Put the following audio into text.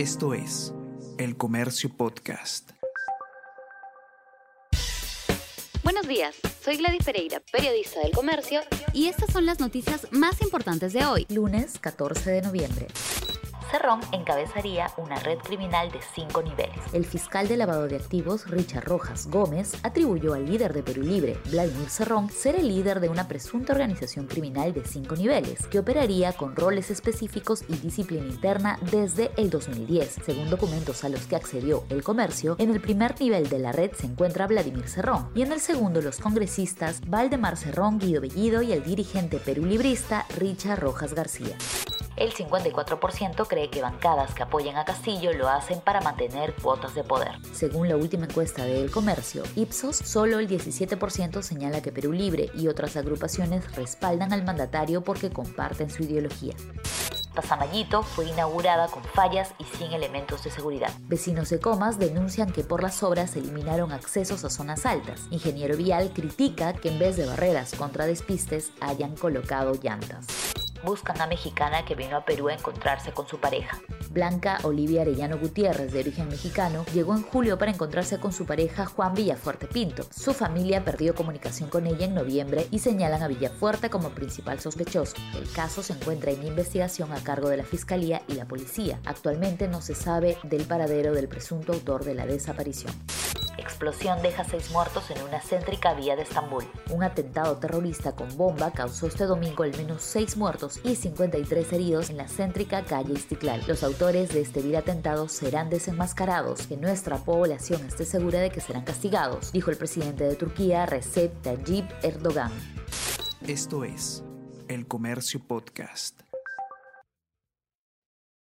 Esto es El Comercio Podcast. Buenos días, soy Gladys Pereira, periodista del Comercio, y estas son las noticias más importantes de hoy, lunes 14 de noviembre. Cerrón encabezaría una red criminal de cinco niveles. El fiscal de lavado de activos, Richard Rojas Gómez, atribuyó al líder de Perú Libre, Vladimir Cerrón, ser el líder de una presunta organización criminal de cinco niveles, que operaría con roles específicos y disciplina interna desde el 2010. Según documentos a los que accedió el comercio, en el primer nivel de la red se encuentra Vladimir Cerrón y en el segundo los congresistas Valdemar Cerrón, Guido Bellido y el dirigente perulibrista Richard Rojas García el 54% cree que bancadas que apoyen a Castillo lo hacen para mantener cuotas de poder. Según la última encuesta de El Comercio, Ipsos, solo el 17% señala que Perú Libre y otras agrupaciones respaldan al mandatario porque comparten su ideología. Pasamayito fue inaugurada con fallas y sin elementos de seguridad. Vecinos de Comas denuncian que por las obras se eliminaron accesos a zonas altas. Ingeniero Vial critica que en vez de barreras contra despistes hayan colocado llantas buscan a mexicana que vino a Perú a encontrarse con su pareja. Blanca Olivia Arellano Gutiérrez, de origen mexicano, llegó en julio para encontrarse con su pareja Juan Villafuerte Pinto. Su familia perdió comunicación con ella en noviembre y señalan a Villafuerte como principal sospechoso. El caso se encuentra en investigación a cargo de la Fiscalía y la Policía. Actualmente no se sabe del paradero del presunto autor de la desaparición. Explosión deja seis muertos en una céntrica vía de Estambul. Un atentado terrorista con bomba causó este domingo al menos seis muertos y 53 heridos en la céntrica calle Istiklal. Los autores de este vil atentado serán desenmascarados. Que nuestra población esté segura de que serán castigados, dijo el presidente de Turquía, Recep Tayyip Erdogan. Esto es El Comercio Podcast.